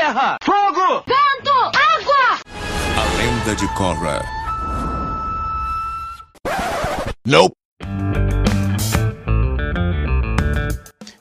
Terra! Fogo! Vento! Água! A lenda de Korra. Nope.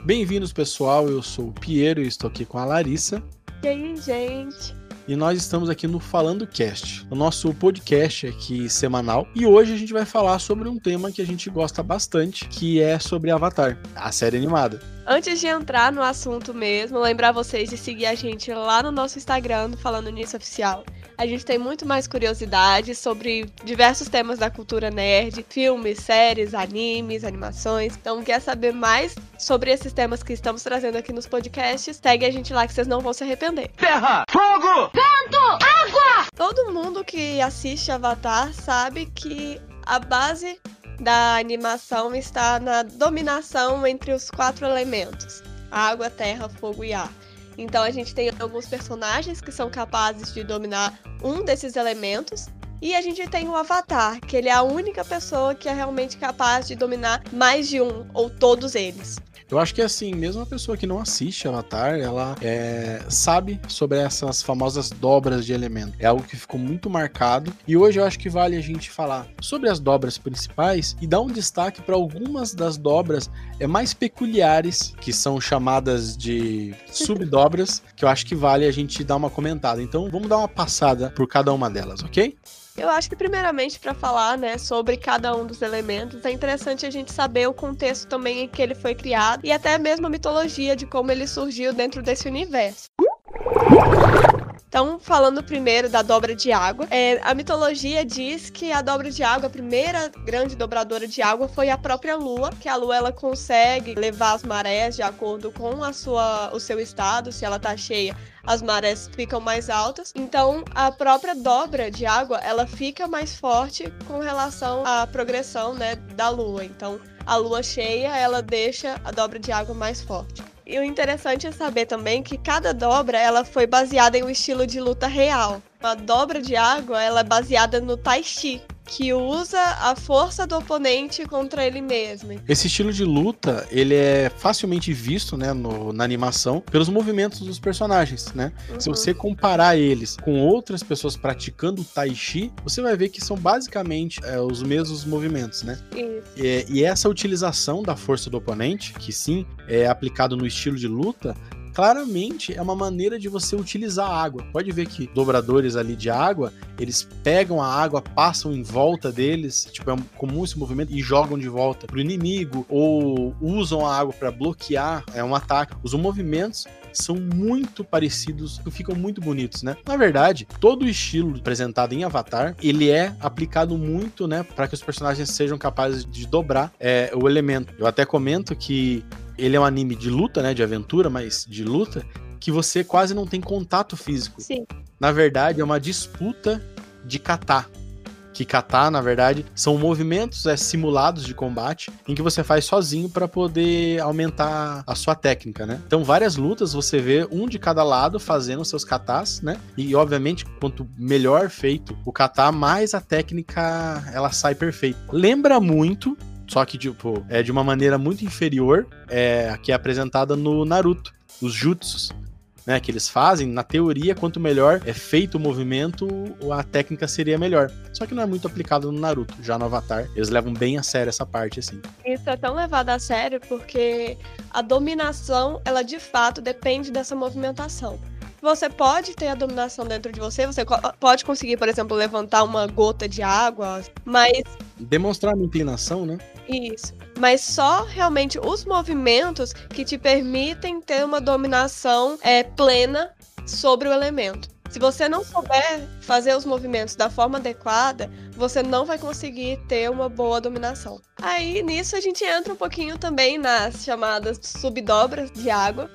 Bem-vindos, pessoal. Eu sou o Piero e estou aqui com a Larissa. E aí, gente? E nós estamos aqui no Falando Cast, o nosso podcast aqui semanal. E hoje a gente vai falar sobre um tema que a gente gosta bastante, que é sobre Avatar, a série animada. Antes de entrar no assunto mesmo, lembrar vocês de seguir a gente lá no nosso Instagram, Falando Nisso Oficial. A gente tem muito mais curiosidade sobre diversos temas da cultura nerd, filmes, séries, animes, animações. Então, quer saber mais sobre esses temas que estamos trazendo aqui nos podcasts? Segue a gente lá que vocês não vão se arrepender. Terra! Fogo! Vento! Água! Todo mundo que assiste Avatar sabe que a base da animação está na dominação entre os quatro elementos: água, terra, fogo e ar. Então a gente tem alguns personagens que são capazes de dominar um desses elementos. E a gente tem o Avatar, que ele é a única pessoa que é realmente capaz de dominar mais de um ou todos eles. Eu acho que assim, mesmo a pessoa que não assiste Avatar, ela é, sabe sobre essas famosas dobras de elemento. É algo que ficou muito marcado. E hoje eu acho que vale a gente falar sobre as dobras principais e dar um destaque para algumas das dobras é, mais peculiares, que são chamadas de subdobras, que eu acho que vale a gente dar uma comentada. Então vamos dar uma passada por cada uma delas, ok? Eu acho que primeiramente para falar, né, sobre cada um dos elementos, é interessante a gente saber o contexto também em que ele foi criado e até mesmo a mitologia de como ele surgiu dentro desse universo. Então, falando primeiro da dobra de água, é, a mitologia diz que a dobra de água, a primeira grande dobradora de água, foi a própria Lua, que a Lua ela consegue levar as marés de acordo com a sua, o seu estado, se ela tá cheia, as marés ficam mais altas. Então, a própria dobra de água, ela fica mais forte com relação à progressão, né, da lua. Então, a lua cheia, ela deixa a dobra de água mais forte. E o interessante é saber também que cada dobra ela foi baseada em um estilo de luta real. A dobra de água ela é baseada no Tai Chi, que usa a força do oponente contra ele mesmo. Esse estilo de luta, ele é facilmente visto, né, no, na animação, pelos movimentos dos personagens, né? Uhum. Se você comparar eles com outras pessoas praticando Tai Chi, você vai ver que são basicamente é, os mesmos movimentos, né? E, e essa utilização da força do oponente, que sim, é aplicado no estilo de luta, claramente é uma maneira de você utilizar a água. Pode ver que dobradores ali de água, eles pegam a água, passam em volta deles, tipo, é comum esse movimento, e jogam de volta pro inimigo, ou usam a água para bloquear é um ataque. Os movimentos são muito parecidos, ficam muito bonitos, né? Na verdade, todo o estilo apresentado em Avatar, ele é aplicado muito, né, para que os personagens sejam capazes de dobrar é, o elemento. Eu até comento que ele é um anime de luta, né? De aventura, mas de luta, que você quase não tem contato físico. Sim. Na verdade, é uma disputa de kata. Que kata, na verdade, são movimentos é, simulados de combate em que você faz sozinho para poder aumentar a sua técnica, né? Então, várias lutas você vê um de cada lado fazendo seus katas, né? E obviamente, quanto melhor feito o kata, mais a técnica ela sai perfeita. Lembra muito só que, tipo, é de uma maneira muito inferior, é, que é apresentada no Naruto, os jutsus. Né, que eles fazem, na teoria, quanto melhor é feito o movimento, a técnica seria melhor. Só que não é muito aplicado no Naruto, já no Avatar. Eles levam bem a sério essa parte, assim. Isso é tão levado a sério porque a dominação, ela de fato depende dessa movimentação. Você pode ter a dominação dentro de você, você pode conseguir, por exemplo, levantar uma gota de água, mas. Demonstrar uma inclinação, né? Isso. Mas só realmente os movimentos que te permitem ter uma dominação é, plena sobre o elemento. Se você não souber fazer os movimentos da forma adequada, você não vai conseguir ter uma boa dominação. Aí nisso a gente entra um pouquinho também nas chamadas subdobras de água.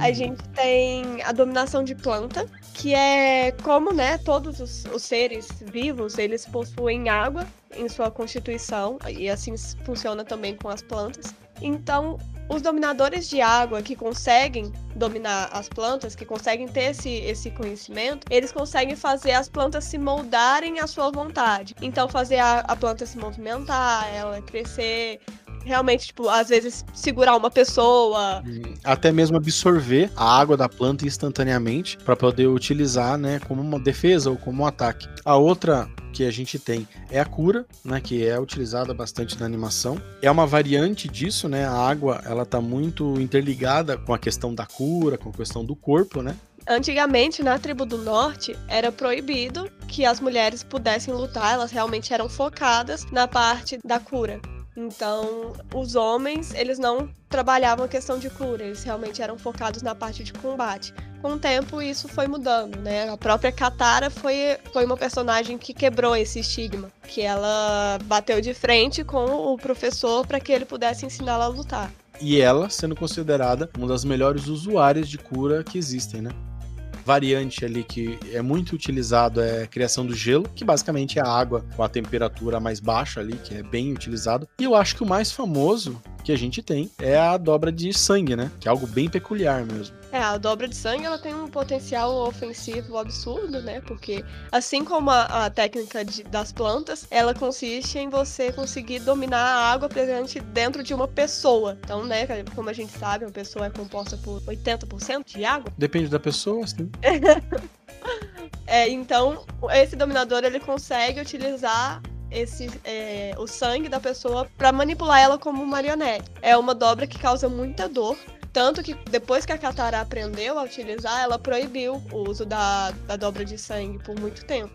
A gente tem a dominação de planta, que é como, né, todos os, os seres vivos, eles possuem água em sua constituição, e assim funciona também com as plantas. Então, os dominadores de água que conseguem dominar as plantas, que conseguem ter esse, esse conhecimento, eles conseguem fazer as plantas se moldarem à sua vontade. Então, fazer a, a planta se movimentar, ela crescer, realmente, tipo, às vezes segurar uma pessoa. Até mesmo absorver a água da planta instantaneamente para poder utilizar, né, como uma defesa ou como um ataque. A outra que a gente tem é a cura, né, que é utilizada bastante na animação. É uma variante disso, né? A água, ela tá muito interligada com a questão da cura, com a questão do corpo, né? Antigamente, na tribo do norte, era proibido que as mulheres pudessem lutar, elas realmente eram focadas na parte da cura. Então, os homens, eles não trabalhavam a questão de cura, eles realmente eram focados na parte de combate. Com o tempo, isso foi mudando, né? A própria Katara foi, foi uma personagem que quebrou esse estigma, que ela bateu de frente com o professor para que ele pudesse ensiná-la a lutar. E ela sendo considerada uma das melhores usuárias de cura que existem, né? Variante ali que é muito utilizado é a criação do gelo, que basicamente é a água com a temperatura mais baixa ali, que é bem utilizado. E eu acho que o mais famoso que a gente tem é a dobra de sangue, né? Que é algo bem peculiar mesmo. É, a dobra de sangue ela tem um potencial ofensivo absurdo, né? Porque assim como a, a técnica de, das plantas, ela consiste em você conseguir dominar a água presente dentro de uma pessoa. Então, né, como a gente sabe, uma pessoa é composta por 80% de água. Depende da pessoa, sim. é, então, esse dominador ele consegue utilizar esse é, o sangue da pessoa para manipular ela como marionete. É uma dobra que causa muita dor. Tanto que depois que a Katara aprendeu a utilizar, ela proibiu o uso da, da dobra de sangue por muito tempo.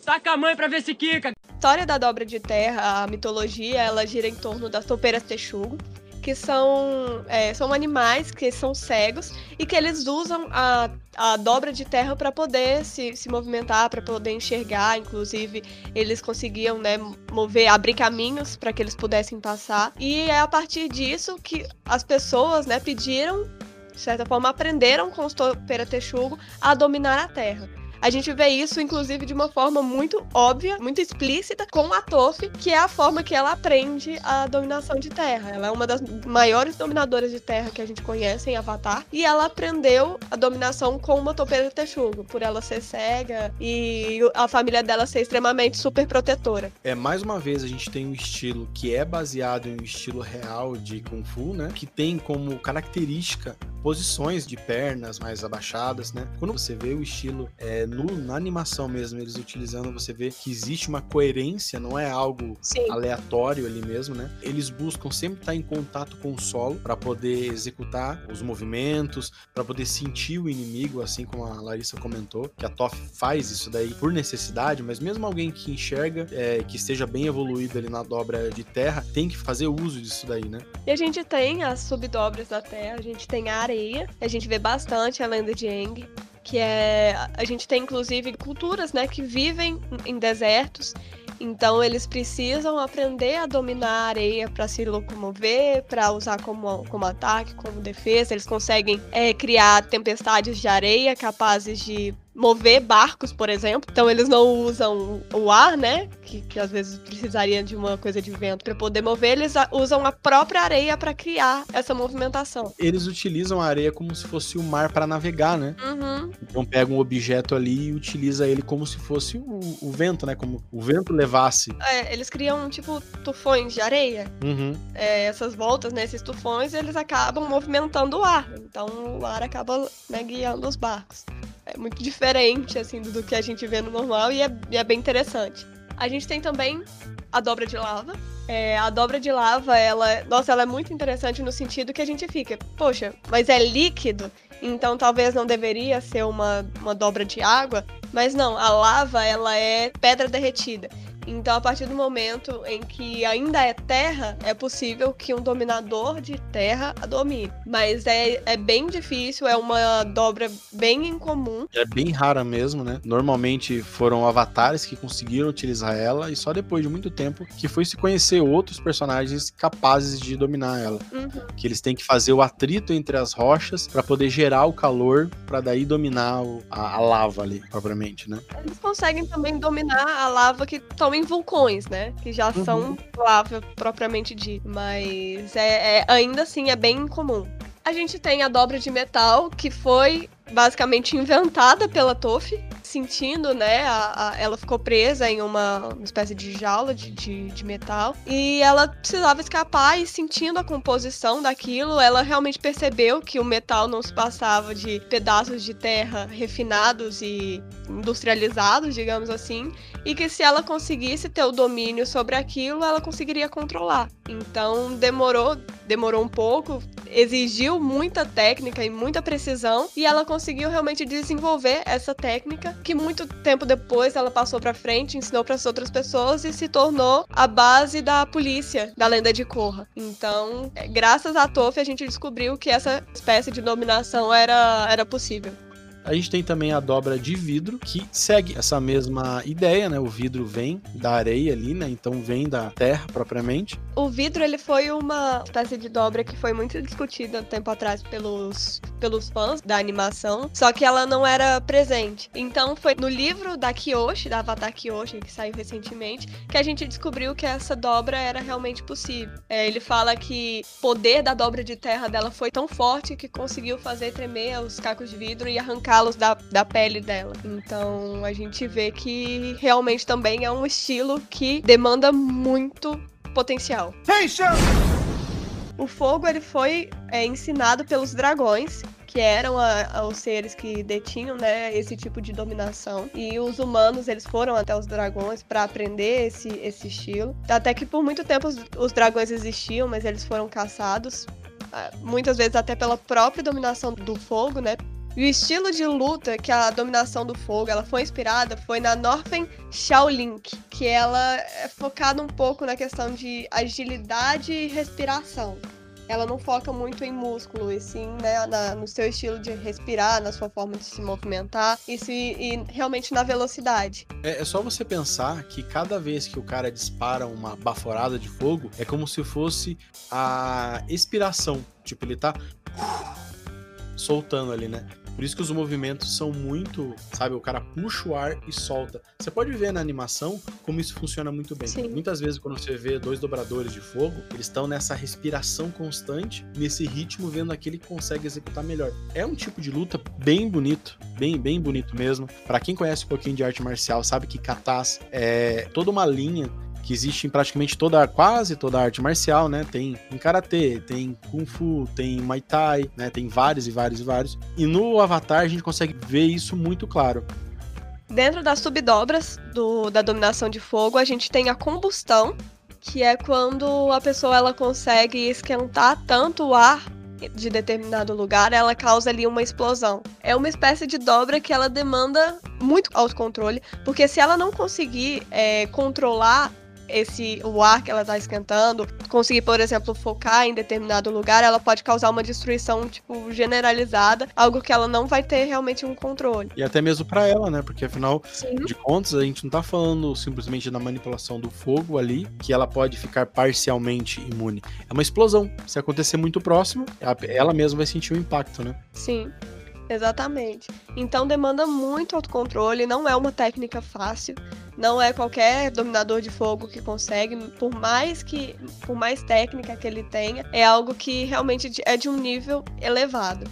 Saca a mãe pra ver se quica! A história da dobra de terra, a mitologia, ela gira em torno das topeiras texugo, que são, é, são animais que são cegos e que eles usam a, a dobra de terra para poder se, se movimentar, para poder enxergar. Inclusive, eles conseguiam né, mover, abrir caminhos para que eles pudessem passar. E é a partir disso que as pessoas né, pediram, de certa forma, aprenderam com os Topera Texugo a dominar a terra. A gente vê isso, inclusive, de uma forma muito óbvia, muito explícita, com a Toph, que é a forma que ela aprende a dominação de terra. Ela é uma das maiores dominadoras de terra que a gente conhece em Avatar. E ela aprendeu a dominação com uma topeira texugo, por ela ser cega e a família dela ser extremamente super protetora. É, mais uma vez, a gente tem um estilo que é baseado em um estilo real de Kung Fu, né? Que tem como característica posições de pernas mais abaixadas, né? Quando você vê o estilo é, no, na animação mesmo, eles utilizando, você vê que existe uma coerência, não é algo Sim. aleatório ali mesmo, né? Eles buscam sempre estar em contato com o solo para poder executar os movimentos, para poder sentir o inimigo, assim como a Larissa comentou, que a Toff faz isso daí por necessidade, mas mesmo alguém que enxerga, é, que esteja bem evoluído ali na dobra de terra, tem que fazer uso disso daí, né? E a gente tem as subdobras da terra, a gente tem a areia. A gente vê bastante a lenda de Aang, que é a gente tem inclusive culturas, né, que vivem em desertos. Então eles precisam aprender a dominar a areia para se locomover, para usar como, como ataque, como defesa. Eles conseguem é, criar tempestades de areia capazes de mover barcos, por exemplo. Então eles não usam o ar, né? Que, que às vezes precisaria de uma coisa de vento para poder mover. Eles usam a própria areia para criar essa movimentação. Eles utilizam a areia como se fosse o mar para navegar, né? Uhum. Então pega um objeto ali e utiliza ele como se fosse o, o vento, né? Como o vento levasse. É, eles criam tipo tufões de areia. Uhum. É, essas voltas, né? Esses tufões, eles acabam movimentando o ar. Então o ar acaba né, guiando os barcos é muito diferente, assim, do que a gente vê no normal e é, e é bem interessante. A gente tem também a dobra de lava. É, a dobra de lava, ela, nossa, ela é muito interessante no sentido que a gente fica, poxa, mas é líquido, então talvez não deveria ser uma, uma dobra de água. Mas não, a lava, ela é pedra derretida. Então, a partir do momento em que ainda é terra, é possível que um dominador de terra a domine. Mas é, é bem difícil, é uma dobra bem incomum. É bem rara mesmo, né? Normalmente foram avatares que conseguiram utilizar ela e só depois de muito tempo que foi se conhecer outros personagens capazes de dominar ela. Uhum. Que eles têm que fazer o atrito entre as rochas para poder gerar o calor para daí dominar o, a, a, lava ali, propriamente, né? Eles conseguem também dominar a lava que toma em vulcões, né? Que já uhum. são lava propriamente dito. Mas é, é, ainda assim é bem comum. A gente tem a dobra de metal, que foi basicamente inventada pela Toff. Sentindo, né? A, a, ela ficou presa em uma, uma espécie de jaula de, de, de, metal. E ela precisava escapar e sentindo a composição daquilo, ela realmente percebeu que o metal não se passava de pedaços de terra refinados e industrializados, digamos assim, e que se ela conseguisse ter o domínio sobre aquilo, ela conseguiria controlar. Então demorou, demorou um pouco, exigiu muita técnica e muita precisão, e ela conseguiu realmente desenvolver essa técnica que muito tempo depois ela passou para frente, ensinou para as outras pessoas e se tornou a base da polícia da lenda de Korra. Então, é, graças a Toff a gente descobriu que essa espécie de dominação era, era possível. A gente tem também a dobra de vidro, que segue essa mesma ideia, né? O vidro vem da areia ali, né? Então vem da terra propriamente. O vidro, ele foi uma espécie de dobra que foi muito discutida tempo atrás pelos, pelos fãs da animação, só que ela não era presente. Então foi no livro da Kyoshi, da Avatar Kyoshi, que saiu recentemente, que a gente descobriu que essa dobra era realmente possível. É, ele fala que o poder da dobra de terra dela foi tão forte que conseguiu fazer tremer os cacos de vidro e arrancar calos da, da pele dela. Então a gente vê que realmente também é um estilo que demanda muito potencial. O fogo ele foi é, ensinado pelos dragões, que eram a, a, os seres que detinham né, esse tipo de dominação. E os humanos eles foram até os dragões para aprender esse, esse estilo. Até que por muito tempo os, os dragões existiam, mas eles foram caçados. Ah, muitas vezes até pela própria dominação do fogo, né? E o estilo de luta que a dominação do fogo ela foi inspirada foi na Northern Shaolin, que ela é focada um pouco na questão de agilidade e respiração. Ela não foca muito em músculo, e sim né, na, no seu estilo de respirar, na sua forma de se movimentar e, se, e realmente na velocidade. É, é só você pensar que cada vez que o cara dispara uma baforada de fogo, é como se fosse a expiração. Tipo, ele tá soltando ali, né? Por isso que os movimentos são muito, sabe, o cara puxa o ar e solta. Você pode ver na animação como isso funciona muito bem. Sim. Muitas vezes quando você vê dois dobradores de fogo, eles estão nessa respiração constante, nesse ritmo, vendo aquele que consegue executar melhor. É um tipo de luta bem bonito, bem, bem bonito mesmo. Para quem conhece um pouquinho de arte marcial, sabe que katas é toda uma linha que existe em praticamente toda, quase toda a arte marcial, né? Tem em karatê, tem kung fu, tem muay thai, né? Tem vários e vários e vários. E no Avatar a gente consegue ver isso muito claro. Dentro das subdobras do, da dominação de fogo, a gente tem a combustão, que é quando a pessoa ela consegue esquentar tanto o ar de determinado lugar, ela causa ali uma explosão. É uma espécie de dobra que ela demanda muito autocontrole, porque se ela não conseguir é, controlar esse o ar que ela está esquentando, conseguir, por exemplo, focar em determinado lugar, ela pode causar uma destruição tipo generalizada, algo que ela não vai ter realmente um controle. E até mesmo para ela, né? Porque afinal Sim. de contas, a gente não tá falando simplesmente da manipulação do fogo ali, que ela pode ficar parcialmente imune. É uma explosão. Se acontecer muito próximo, ela mesma vai sentir o impacto, né? Sim. Exatamente. Então demanda muito autocontrole, não é uma técnica fácil, não é qualquer dominador de fogo que consegue, por mais que por mais técnica que ele tenha, é algo que realmente é de um nível elevado.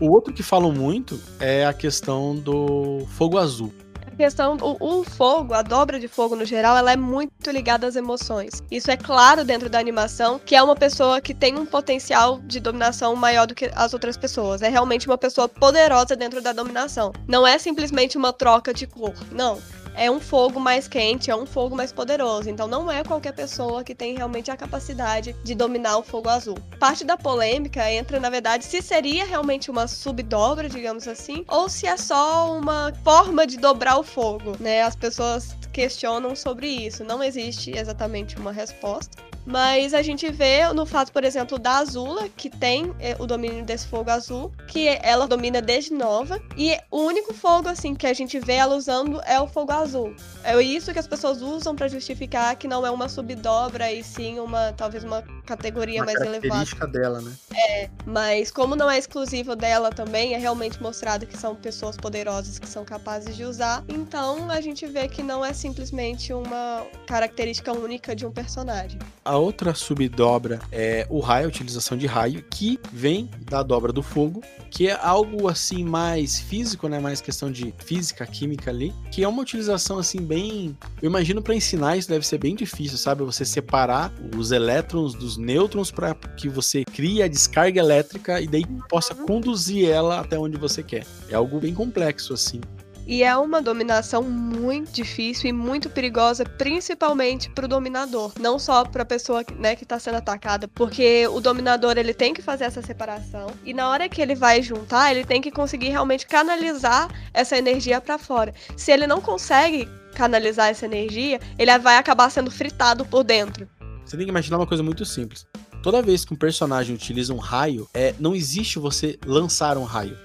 O outro que falam muito é a questão do fogo azul questão, o, o, fogo, a dobra de fogo no geral, ela é muito ligada às emoções. Isso é claro dentro da animação, que é uma pessoa que tem um potencial de dominação maior do que as outras pessoas. É realmente uma pessoa poderosa dentro da dominação. Não é simplesmente uma troca de cor, não é um fogo mais quente, é um fogo mais poderoso. Então não é qualquer pessoa que tem realmente a capacidade de dominar o fogo azul. Parte da polêmica entra, na verdade, se seria realmente uma subdobra, digamos assim, ou se é só uma forma de dobrar o fogo, né? As pessoas questionam sobre isso. Não existe exatamente uma resposta. Mas a gente vê no fato, por exemplo, da Azula, que tem é, o domínio desse fogo azul, que ela domina desde nova. E o único fogo, assim, que a gente vê ela usando é o fogo azul. É isso que as pessoas usam para justificar que não é uma subdobra e sim uma, talvez uma categoria uma mais elevada. característica dela, né? É, mas como não é exclusivo dela também, é realmente mostrado que são pessoas poderosas que são capazes de usar. Então a gente vê que não é simplesmente uma característica única de um personagem. A a outra subdobra é o raio, a utilização de raio, que vem da dobra do fogo, que é algo assim mais físico, né? Mais questão de física, química ali, que é uma utilização assim bem. Eu imagino para ensinar isso deve ser bem difícil, sabe? Você separar os elétrons dos nêutrons para que você crie a descarga elétrica e daí possa conduzir ela até onde você quer. É algo bem complexo assim. E é uma dominação muito difícil e muito perigosa, principalmente para o dominador, não só para a pessoa né, que está sendo atacada, porque o dominador ele tem que fazer essa separação e na hora que ele vai juntar, ele tem que conseguir realmente canalizar essa energia para fora. Se ele não consegue canalizar essa energia, ele vai acabar sendo fritado por dentro. Você tem que imaginar uma coisa muito simples. Toda vez que um personagem utiliza um raio, é, não existe você lançar um raio.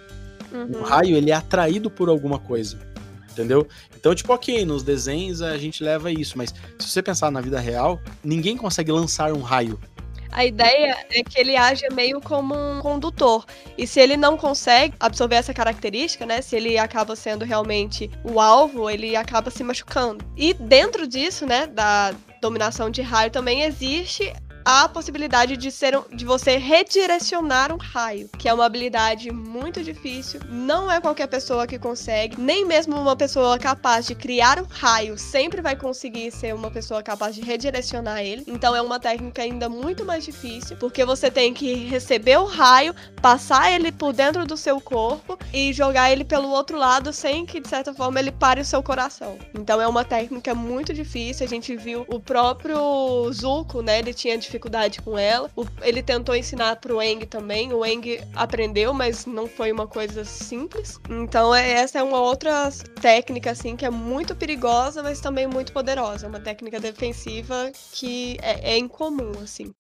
Uhum. O raio, ele é atraído por alguma coisa. Entendeu? Então, tipo, ok, nos desenhos a gente leva isso, mas se você pensar na vida real, ninguém consegue lançar um raio. A ideia é que ele age meio como um condutor. E se ele não consegue absorver essa característica, né? Se ele acaba sendo realmente o alvo, ele acaba se machucando. E dentro disso, né, da dominação de raio também existe a possibilidade de ser de você redirecionar um raio, que é uma habilidade muito difícil. Não é qualquer pessoa que consegue, nem mesmo uma pessoa capaz de criar um raio sempre vai conseguir ser uma pessoa capaz de redirecionar ele. Então é uma técnica ainda muito mais difícil, porque você tem que receber o raio, passar ele por dentro do seu corpo e jogar ele pelo outro lado sem que de certa forma ele pare o seu coração. Então é uma técnica muito difícil. A gente viu o próprio Zuko, né? Ele tinha dificuldade com ela. O- ele tentou ensinar pro Eng também. O Eng aprendeu, mas não foi uma coisa simples. Então é, essa é uma outra técnica assim que é muito perigosa, mas também muito poderosa. Uma técnica defensiva que é, é incomum assim.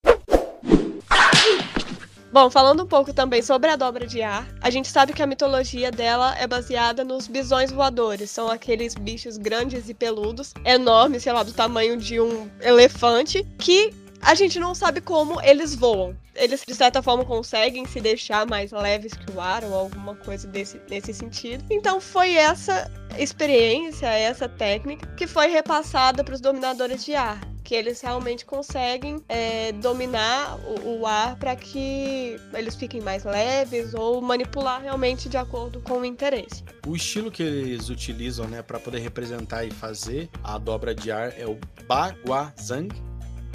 Bom, falando um pouco também sobre a dobra de ar, a gente sabe que a mitologia dela é baseada nos bisões voadores. São aqueles bichos grandes e peludos, enormes, sei lá, do tamanho de um elefante, que a gente não sabe como eles voam. Eles, de certa forma, conseguem se deixar mais leves que o ar ou alguma coisa desse, nesse sentido. Então, foi essa experiência, essa técnica, que foi repassada para os dominadores de ar. Que eles realmente conseguem é, dominar o, o ar para que eles fiquem mais leves ou manipular realmente de acordo com o interesse. O estilo que eles utilizam, né, para poder representar e fazer a dobra de ar é o Baguazhang.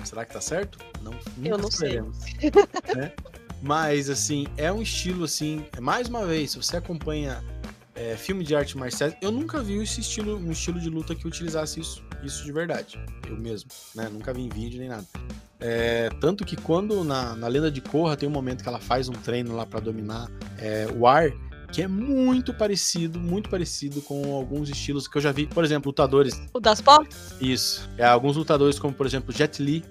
Será que tá certo? Não, nunca não sei. né? Mas assim, é um estilo assim, mais uma vez, se você acompanha é, filme de arte marciais, eu nunca vi esse estilo, um estilo de luta que utilizasse isso, isso de verdade. Eu mesmo, né? Nunca vi em vídeo nem nada. É, tanto que quando na, na lenda de Korra tem um momento que ela faz um treino lá para dominar é, o ar, que é muito parecido, muito parecido com alguns estilos que eu já vi. Por exemplo, lutadores. O das portas? Isso. É, alguns lutadores, como por exemplo Jet Li,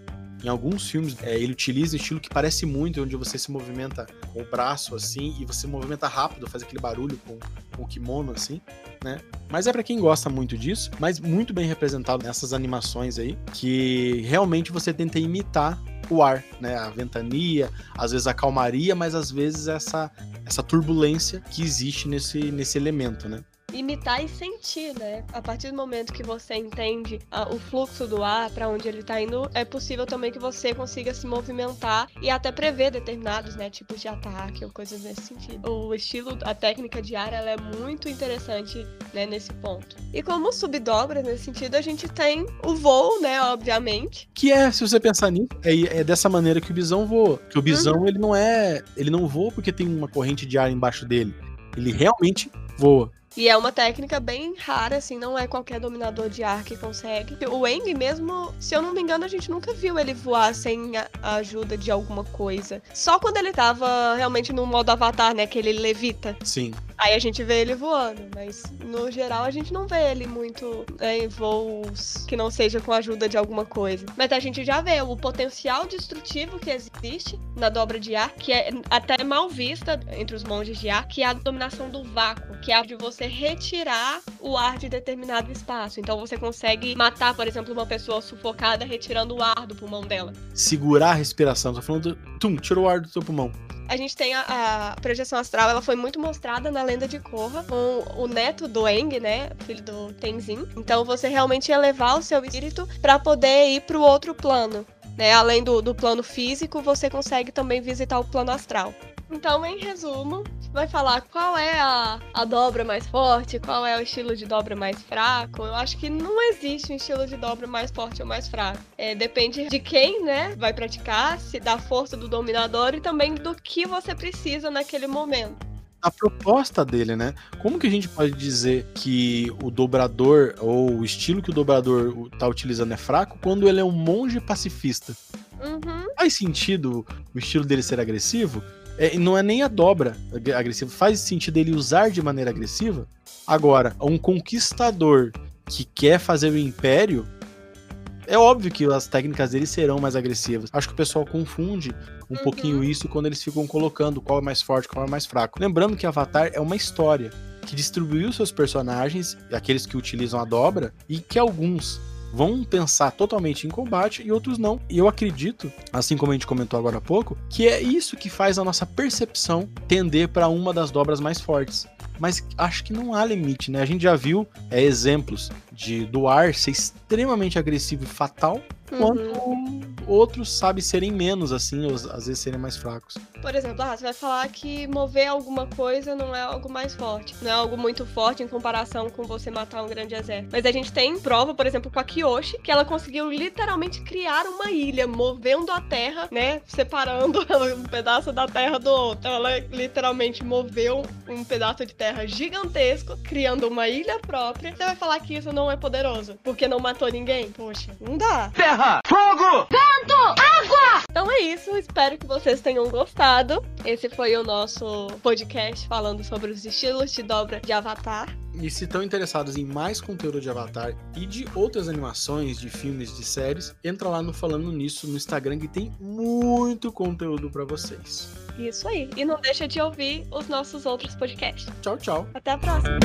em alguns filmes, é, ele utiliza um estilo que parece muito, onde você se movimenta com o braço assim, e você movimenta rápido, faz aquele barulho com, com o kimono assim, né? Mas é pra quem gosta muito disso, mas muito bem representado nessas animações aí, que realmente você tenta imitar o ar, né? A ventania, às vezes a calmaria, mas às vezes essa, essa turbulência que existe nesse, nesse elemento, né? Imitar e sentir, né? A partir do momento que você entende ah, o fluxo do ar, para onde ele tá indo, é possível também que você consiga se movimentar e até prever determinados, né, tipos de ataque ou coisas nesse sentido. O estilo, a técnica de ar, ela é muito interessante, né, nesse ponto. E como subdobras nesse sentido, a gente tem o voo, né, obviamente. Que é, se você pensar nisso, é, é dessa maneira que o bisão voa. Que o bisão, ele não é. Ele não voa porque tem uma corrente de ar embaixo dele. Ele realmente voa. E é uma técnica bem rara, assim, não é qualquer dominador de ar que consegue. O Eng mesmo, se eu não me engano, a gente nunca viu ele voar sem a ajuda de alguma coisa. Só quando ele tava realmente no modo avatar, né, que ele levita. Sim. Aí a gente vê ele voando, mas no geral a gente não vê ele muito né, em voos que não seja com a ajuda de alguma coisa. Mas a gente já vê o potencial destrutivo que existe na dobra de ar, que é até mal vista entre os monges de ar, que é a dominação do vácuo, que é a de você retirar o ar de determinado espaço. Então você consegue matar, por exemplo, uma pessoa sufocada retirando o ar do pulmão dela. Segurar a respiração. Tô falando. Do, tum, tirou o ar do teu pulmão. A gente tem a, a projeção astral, ela foi muito mostrada na lenda de Korra, com o neto do Eng, né, filho do Tenzin. Então você realmente ia levar o seu espírito pra poder ir pro outro plano. Né? Além do, do plano físico, você consegue também visitar o plano astral. Então, em resumo, vai falar qual é a, a dobra mais forte, qual é o estilo de dobra mais fraco. Eu acho que não existe um estilo de dobra mais forte ou mais fraco. É, depende de quem, né, vai praticar, se da força do dominador e também do que você precisa naquele momento a proposta dele, né? Como que a gente pode dizer que o dobrador ou o estilo que o dobrador tá utilizando é fraco quando ele é um monge pacifista? Uhum. Faz sentido o estilo dele ser agressivo? É, não é nem a dobra agressiva. Faz sentido ele usar de maneira agressiva? Agora, um conquistador que quer fazer o império, é óbvio que as técnicas dele serão mais agressivas. Acho que o pessoal confunde um uhum. pouquinho isso quando eles ficam colocando qual é mais forte, qual é mais fraco. Lembrando que Avatar é uma história que distribuiu seus personagens, aqueles que utilizam a dobra, e que alguns vão pensar totalmente em combate e outros não. E eu acredito, assim como a gente comentou agora há pouco, que é isso que faz a nossa percepção tender para uma das dobras mais fortes. Mas acho que não há limite, né? A gente já viu é, exemplos de do ar ser extremamente agressivo e fatal, uhum. Outros, sabe, serem menos, assim, ou às vezes serem mais fracos. Por exemplo, ah, você vai falar que mover alguma coisa não é algo mais forte, não é algo muito forte em comparação com você matar um grande exército. Mas a gente tem prova, por exemplo, com a Kyoshi, que ela conseguiu literalmente criar uma ilha, movendo a terra, né, separando um pedaço da terra do outro. Ela literalmente moveu um pedaço de terra gigantesco, criando uma ilha própria. Você vai falar que isso não é poderoso, porque não matou ninguém? Poxa, não dá. Terra, fogo, vento, água! Então é isso, espero que vocês tenham gostado. Esse foi o nosso podcast falando sobre os estilos de dobra de Avatar. E se estão interessados em mais conteúdo de Avatar e de outras animações, de filmes, de séries, entra lá no Falando Nisso no Instagram que tem muito conteúdo para vocês. Isso aí. E não deixa de ouvir os nossos outros podcasts. Tchau, tchau. Até a próxima.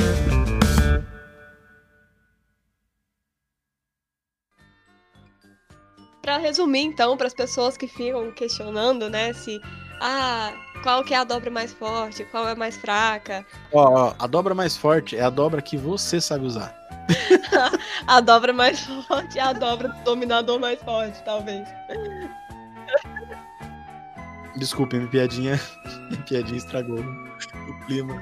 Para resumir, então, para as pessoas que ficam questionando, né, se ah, qual que é a dobra mais forte, qual é mais fraca? Ó, ó, a dobra mais forte é a dobra que você sabe usar. a dobra mais forte é a dobra do dominador mais forte, talvez. Desculpe, minha piadinha, minha piadinha estragou o clima.